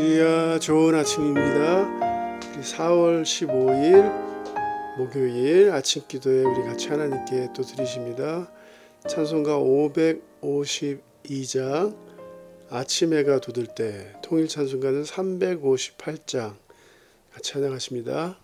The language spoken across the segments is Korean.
할렐루야 좋은 아침입니다. 우리 4월 15일 목요일 아침 기도에 우리 같이 하나님께 또 드리십니다. 찬송가 552장 아침 해가 돋을 때 통일 찬송가는 358장 같이 찬양하십니다.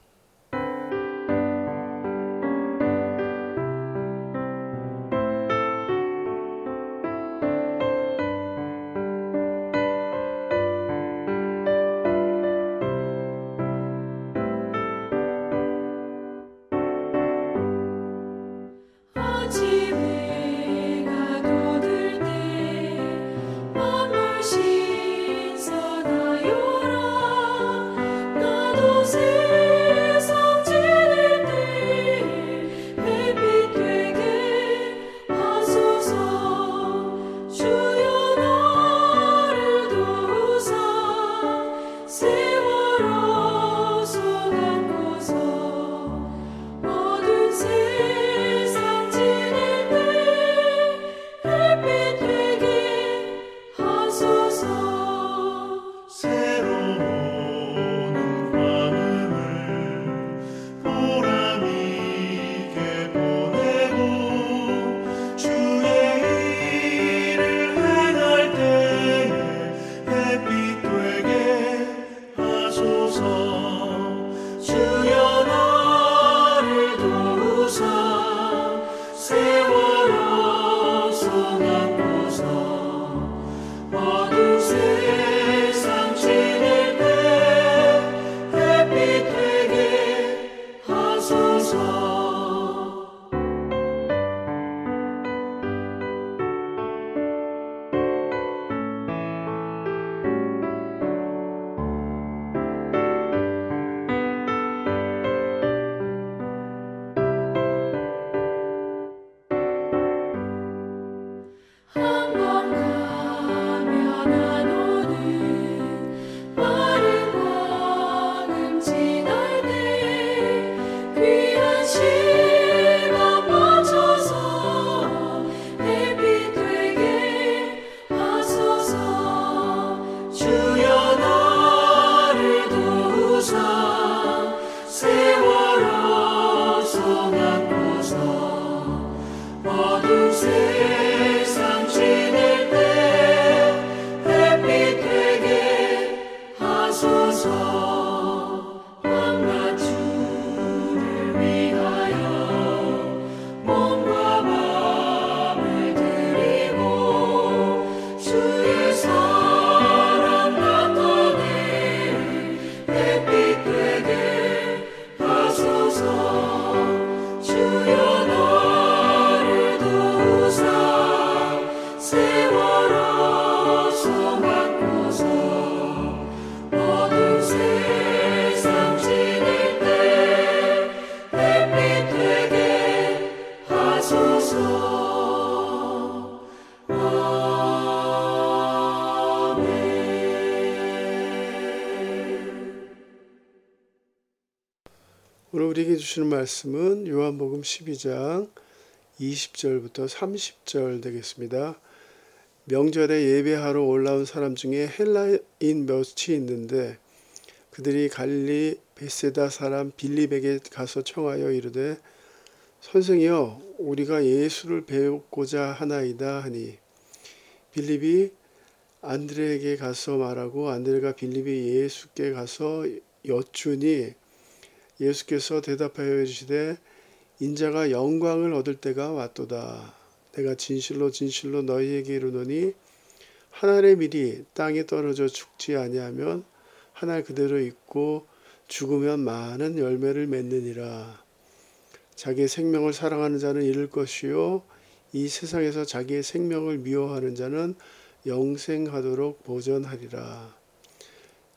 오늘 우리에게 주시는 말씀은 요한복음 12장 20절부터 30절 되겠습니다. 명절에 예배하러 올라온 사람 중에 헬라인 몇이 있는데 그들이 갈리 베세다 사람 빌립에게 가서 청하여 이르되 선생이여 우리가 예수를 배우고자 하나이다 하니 빌립이 안드레에게 가서 말하고 안드레가 빌립이 예수께 가서 여쭈니 예수께서 대답하여 이르시되 인자가 영광을 얻을 때가 왔도다. 내가 진실로 진실로 너희에게 이르노니 한 알의 밀이 땅에 떨어져 죽지 아니하면 한 알 그대로 있고 죽으면 많은 열매를 맺느니라. 자기의 생명을 사랑하는 자는 잃을 것이요 이 세상에서 자기의 생명을 미워하는 자는 영생하도록 보전하리라.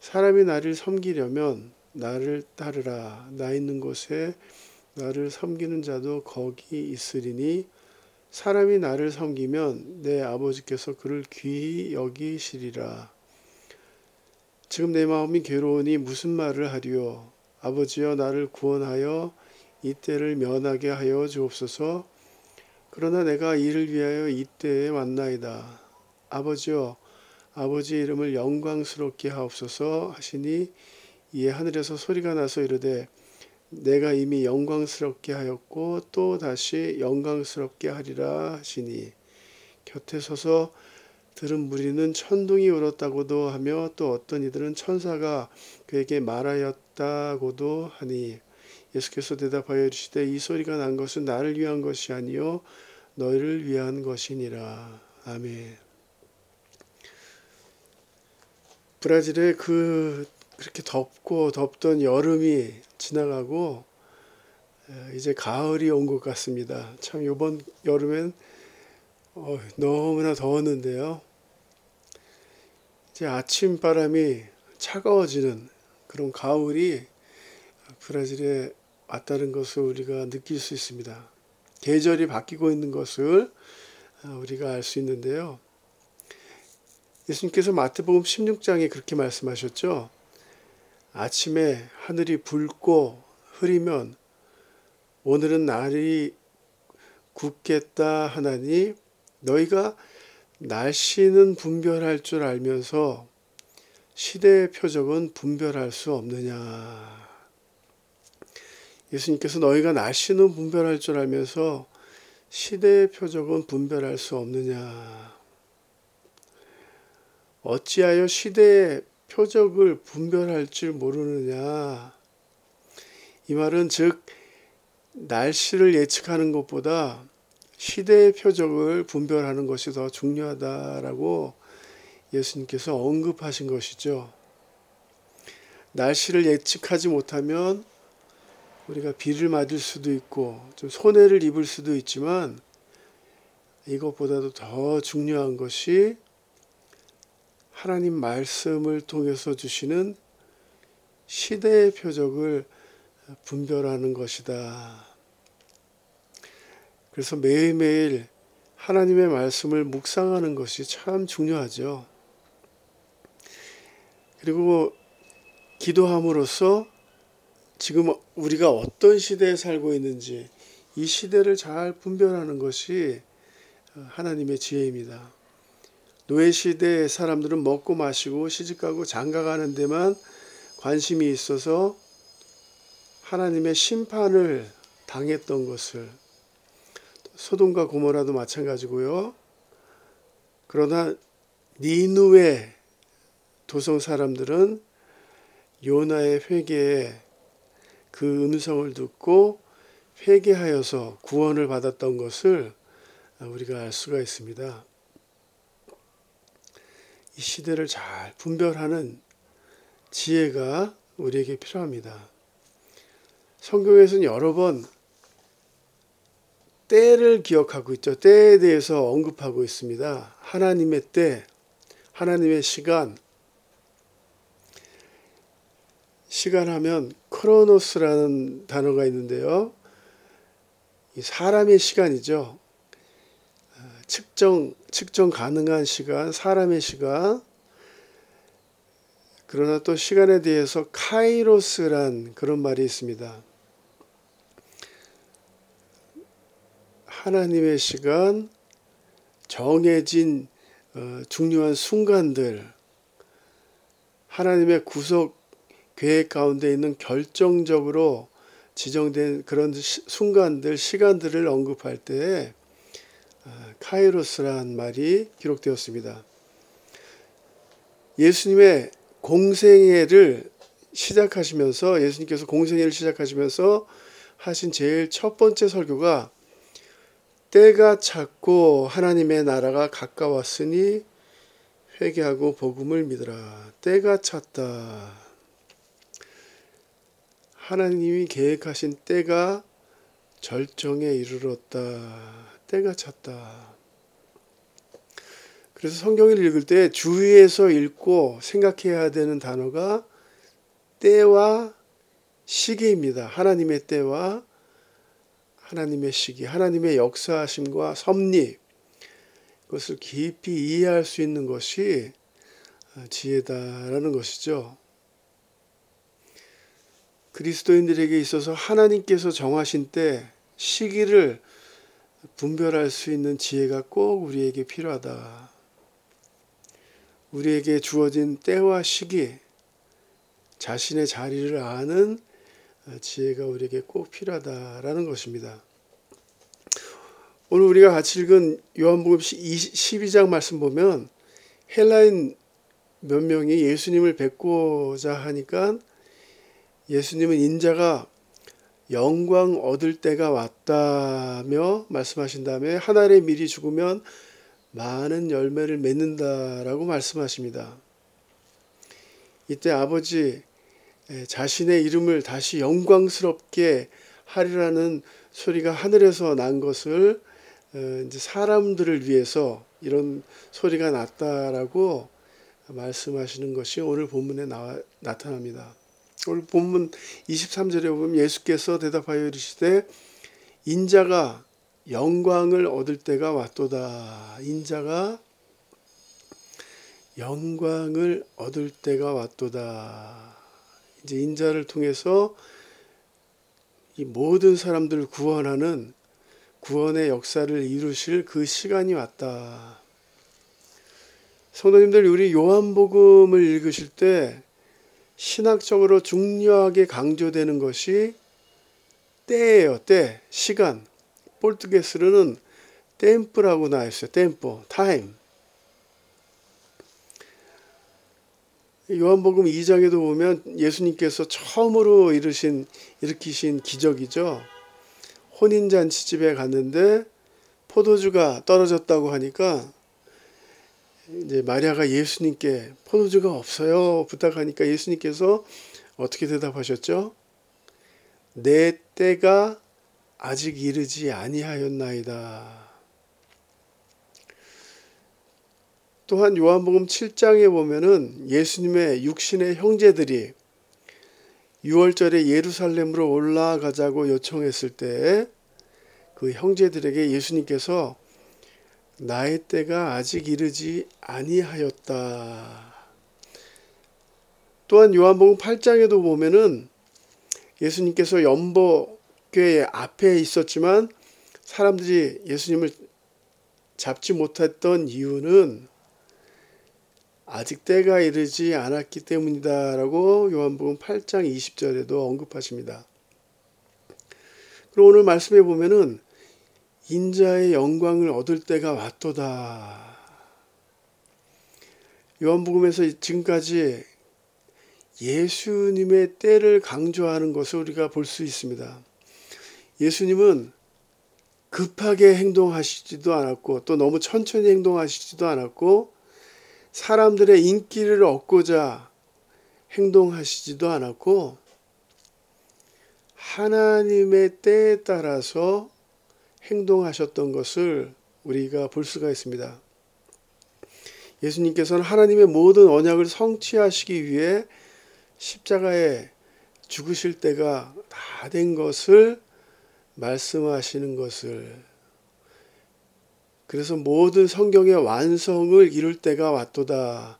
사람이 나를 섬기려면 나를 따르라. 나 있는 곳에 나를 섬기는 자도 거기 있으리니 사람이 나를 섬기면 내 아버지께서 그를 귀히 여기시리라. 지금 내 마음이 괴로우니 무슨 말을 하리요? 아버지여 나를 구원하여 이때를 면하게 하여 주옵소서. 그러나 내가 이를 위하여 이때에 왔나이다. 아버지여 아버지 이름을 영광스럽게 하옵소서 하시니 이에 하늘에서 소리가 나서 이르되 내가 이미 영광스럽게 하였고 또 다시 영광스럽게 하리라 하시니 곁에 서서 들은 무리는 천둥이 울었다고도 하며 또 어떤 이들은 천사가 그에게 말하였다고도 하니 예수께서 대답하여 이르시되 이 소리가 난 것은 나를 위한 것이 아니요 너희를 위한 것이니라 아멘. 브라질의 그 그렇게 덥고 덥던 여름이 지나가고 에, 이제 가을이 온 것 같습니다. 참 이번 여름엔 어, 너무나 더웠는데요. 이제 아침 바람이 차가워지는 그런 가을이 브라질에 왔다는 것을 우리가 느낄 수 있습니다. 계절이 바뀌고 있는 것을 아, 우리가 알 수 있는데요. 예수님께서 마태복음 16장에 그렇게 말씀하셨죠. 아침에 하늘이 붉고 흐리면 오늘은 날이 굳겠다 하나니 너희가 날씨는 분별할 줄 알면서 시대의 표적은 분별할 수 없느냐. 예수님께서 너희가 날씨는 분별할 줄 알면서 시대의 표적은 분별할 수 없느냐. 어찌하여 시대의 표적을 분별할 줄 모르느냐. 이 말은 즉, 날씨를 예측하는 것보다 시대의 표적을 분별하는 것이 더 중요하다라고 예수님께서 언급하신 것이죠. 날씨를 예측하지 못하면 우리가 비를 맞을 수도 있고 좀 손해를 입을 수도 있지만 이것보다도 더 중요한 것이 하나님 말씀을 통해서 주시는 시대의 표적을 분별하는 것이다. 그래서 매일매일 하나님의 말씀을 묵상하는 것이 참 중요하죠. 그리고 기도함으로써 지금 우리가 어떤 시대에 살고 있는지 이 시대를 잘 분별하는 것이 하나님의 지혜입니다. 노예 시대의 사람들은 먹고 마시고 시집가고 장가가는 데만 관심이 있어서 하나님의 심판을 당했던 것을 소돔과 고모라도 마찬가지고요. 그러나 니누의 도성 사람들은 요나의 회개에 그 음성을 듣고 회개하여서 구원을 받았던 것을 우리가 알 수가 있습니다. 이 시대를 잘 분별하는 지혜가 우리에게 필요합니다. 성경에서는 여러 번 때를 기억하고 있죠. 때에 대해서 언급하고 있습니다. 하나님의 때, 하나님의 시간. 시간 하면 크로노스라는 단어가 있는데요. 이 사람의 시간이죠. 측정, 측정 가능한 시간, 사람의 시간. 그러나 또 시간에 대해서 카이로스란 그런 말이 있습니다. 하나님의 시간, 정해진 어, 중요한 순간들, 하나님의 구속 계획 가운데 있는 결정적으로 지정된 그런 순간들, 시간들을 언급할 때 어, 카이로스란 말이 기록되었습니다. 예수님의 공생애를 시작하시면서 예수님께서 공생애를 시작하시면서 하신 제일 첫 번째 설교가 때가 찼고 하나님의 나라가 가까웠으니 회개하고 복음을 믿으라. 때가 찼다. 하나님이 계획하신 때가 절정에 이르렀다. 때가 찼다. 그래서 성경을 읽을 때 주위에서 읽고 생각해야 되는 단어가 때와 시기입니다. 하나님의 때와 하나님의 시기, 하나님의 역사하심과 섭리, 그것을 깊이 이해할 수 있는 것이 지혜다라는 것이죠. 그리스도인들에게 있어서 하나님께서 정하신 때 시기를 분별할 수 있는 지혜가 꼭 우리에게 필요하다. 우리에게 주어진 때와 시기, 자신의 자리를 아는 지혜가 우리에게 꼭 필요하다라는 것입니다. 오늘 우리가 같이 읽은 요한복음 12장 말씀 보면 헬라인 몇 명이 예수님을 뵙고자 하니까 예수님은 인자가 영광 얻을 때가 왔다며 말씀하신 다음에 한 알의 밀이 죽으면 많은 열매를 맺는다라고 말씀하십니다. 이때 아버지 자신의 이름을 다시 영광스럽게 하리라는 소리가 하늘에서 난 것을 이제 사람들을 위해서 이런 소리가 났다라고 말씀하시는 것이 오늘 본문에 나와, 나타납니다. 오늘 본문 23절에 보면 예수께서 대답하여 이르시되 인자가 영광을 얻을 때가 왔도다. 인자가 영광을 얻을 때가 왔도다. 이제 인자를 통해서 이 모든 사람들을 구원하는 구원의 역사를 이루실 그 시간이 왔다. 성도님들, 우리 요한복음을 읽으실 때 신학적으로 중요하게 강조되는 것이 때예요. 때, 시간. 포르투게스로는 템프라고 나와 있어요. 템포, 타임. 요한복음 2장에도 보면 예수님께서 처음으로 이르신 일으키신 기적이죠. 혼인 잔치 집에 갔는데 포도주가 떨어졌다고 하니까 이제 마리아가 예수님께 포도주가 없어요 부탁하니까 예수님께서 어떻게 대답하셨죠? 내 때가 아직 이르지 아니하였나이다. 또한 요한복음 7장에 보면은 예수님의 육신의 형제들이 6월절에 예루살렘으로 올라가자고 요청했을 때 그 형제들에게 예수님께서 나의 때가 아직 이르지 아니하였다. 또한 요한복음 8장에도 보면은 예수님께서 연보 교회 앞에 있었지만 사람들이 예수님을 잡지 못했던 이유는 아직 때가 이르지 않았기 때문이다라고 요한복음 8장 20절에도 언급하십니다. 그리고 오늘 말씀해 보면은 인자의 영광을 얻을 때가 왔도다. 요한복음에서 지금까지 예수님의 때를 강조하는 것을 우리가 볼 수 있습니다. 예수님은 급하게 행동하시지도 않았고 또 너무 천천히 행동하시지도 않았고 사람들의 인기를 얻고자 행동하시지도 않았고 하나님의 때에 따라서 행동하셨던 것을 우리가 볼 수가 있습니다. 예수님께서는 하나님의 모든 언약을 성취하시기 위해 십자가에 죽으실 때가 다 된 것을 말씀하시는 것을 그래서 모든 성경의 완성을 이룰 때가 왔도다.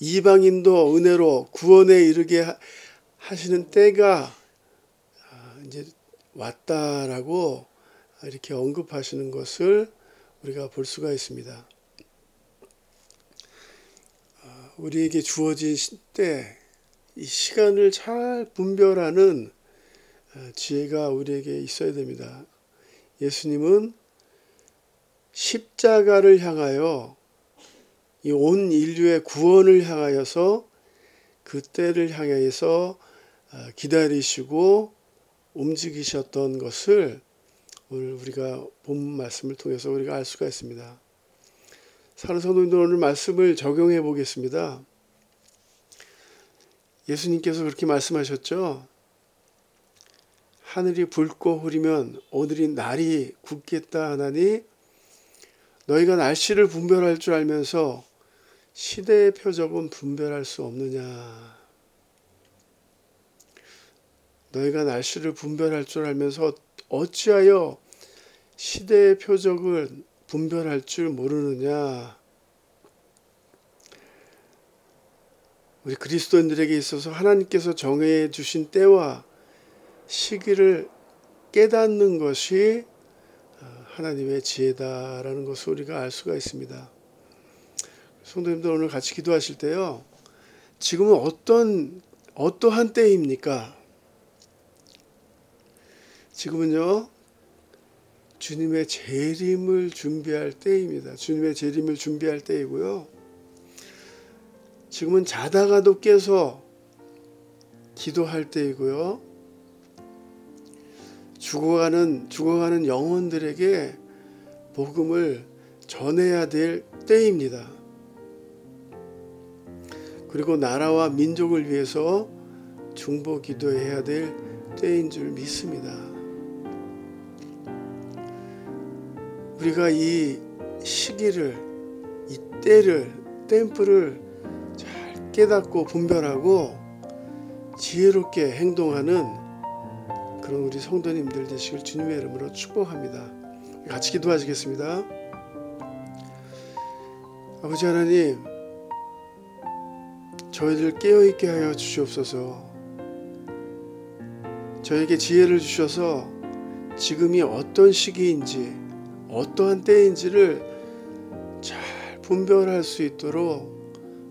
이방인도 은혜로 구원에 이르게 하시는 때가 이제 왔다라고 이렇게 언급하시는 것을 우리가 볼 수가 있습니다. 우리에게 주어진 때, 이 시간을 잘 분별하는 지혜가 우리에게 있어야 됩니다. 예수님은 십자가를 향하여 이 온 인류의 구원을 향하여서 그 때를 향해서 기다리시고 움직이셨던 것을 오늘 우리가 본 말씀을 통해서 우리가 알 수가 있습니다. 사는 성도님들 오늘 말씀을 적용해 보겠습니다. 예수님께서 그렇게 말씀하셨죠. 하늘이 붉고 흐리면 오늘이 날이 굳겠다 하나니 너희가 날씨를 분별할 줄 알면서 시대의 표적은 분별할 수 없느냐. 너희가 날씨를 분별할 줄 알면서 어찌하여 시대의 표적을 분별할 줄 모르느냐. 우리 그리스도인들에게 있어서 하나님께서 정해 주신 때와 시기를 깨닫는 것이 하나님의 지혜다라는 것을 우리가 알 수가 있습니다. 성도님들 오늘 같이 기도하실 때요. 지금은 어떤 어떠한 때입니까? 지금은요. 주님의 재림을 준비할 때입니다. 주님의 재림을 준비할 때이고요. 지금은 자다가도 깨서 기도할 때이고요. 죽어가는 죽어가는 영혼들에게 복음을 전해야 될 때입니다. 그리고 나라와 민족을 위해서 중보 기도해야 될 때인 줄 믿습니다. 우리가 이 시기를 이 때를 템플을 잘 깨닫고 분별하고 지혜롭게 행동하는 그런 우리 성도님들 되시길 주님의 이름으로 축복합니다. 같이 기도하시겠습니다. 아버지 하나님, 저희들 깨어있게 하여 주시옵소서. 저에게 지혜를 주셔서 지금이 어떤 시기인지, 어떠한 때인지를 잘 분별할 수 있도록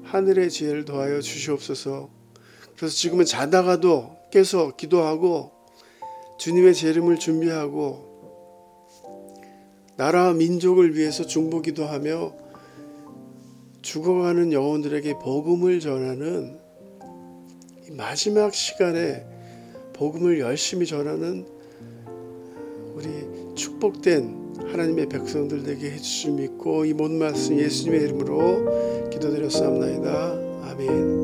하늘의 지혜를 더하여 주시옵소서. 그래서 지금은 자다가도 깨서 기도하고 주님의 재림을 준비하고 나라와 민족을 위해서 중보기도 하며 죽어가는 영혼들에게 복음을 전하는 이 마지막 시간에 복음을 열심히 전하는 우리 축복된 하나님의 백성들 되게 해주실 믿고 이 모든 말씀 예수님의 이름으로 기도드렸사옵나이다. 아멘.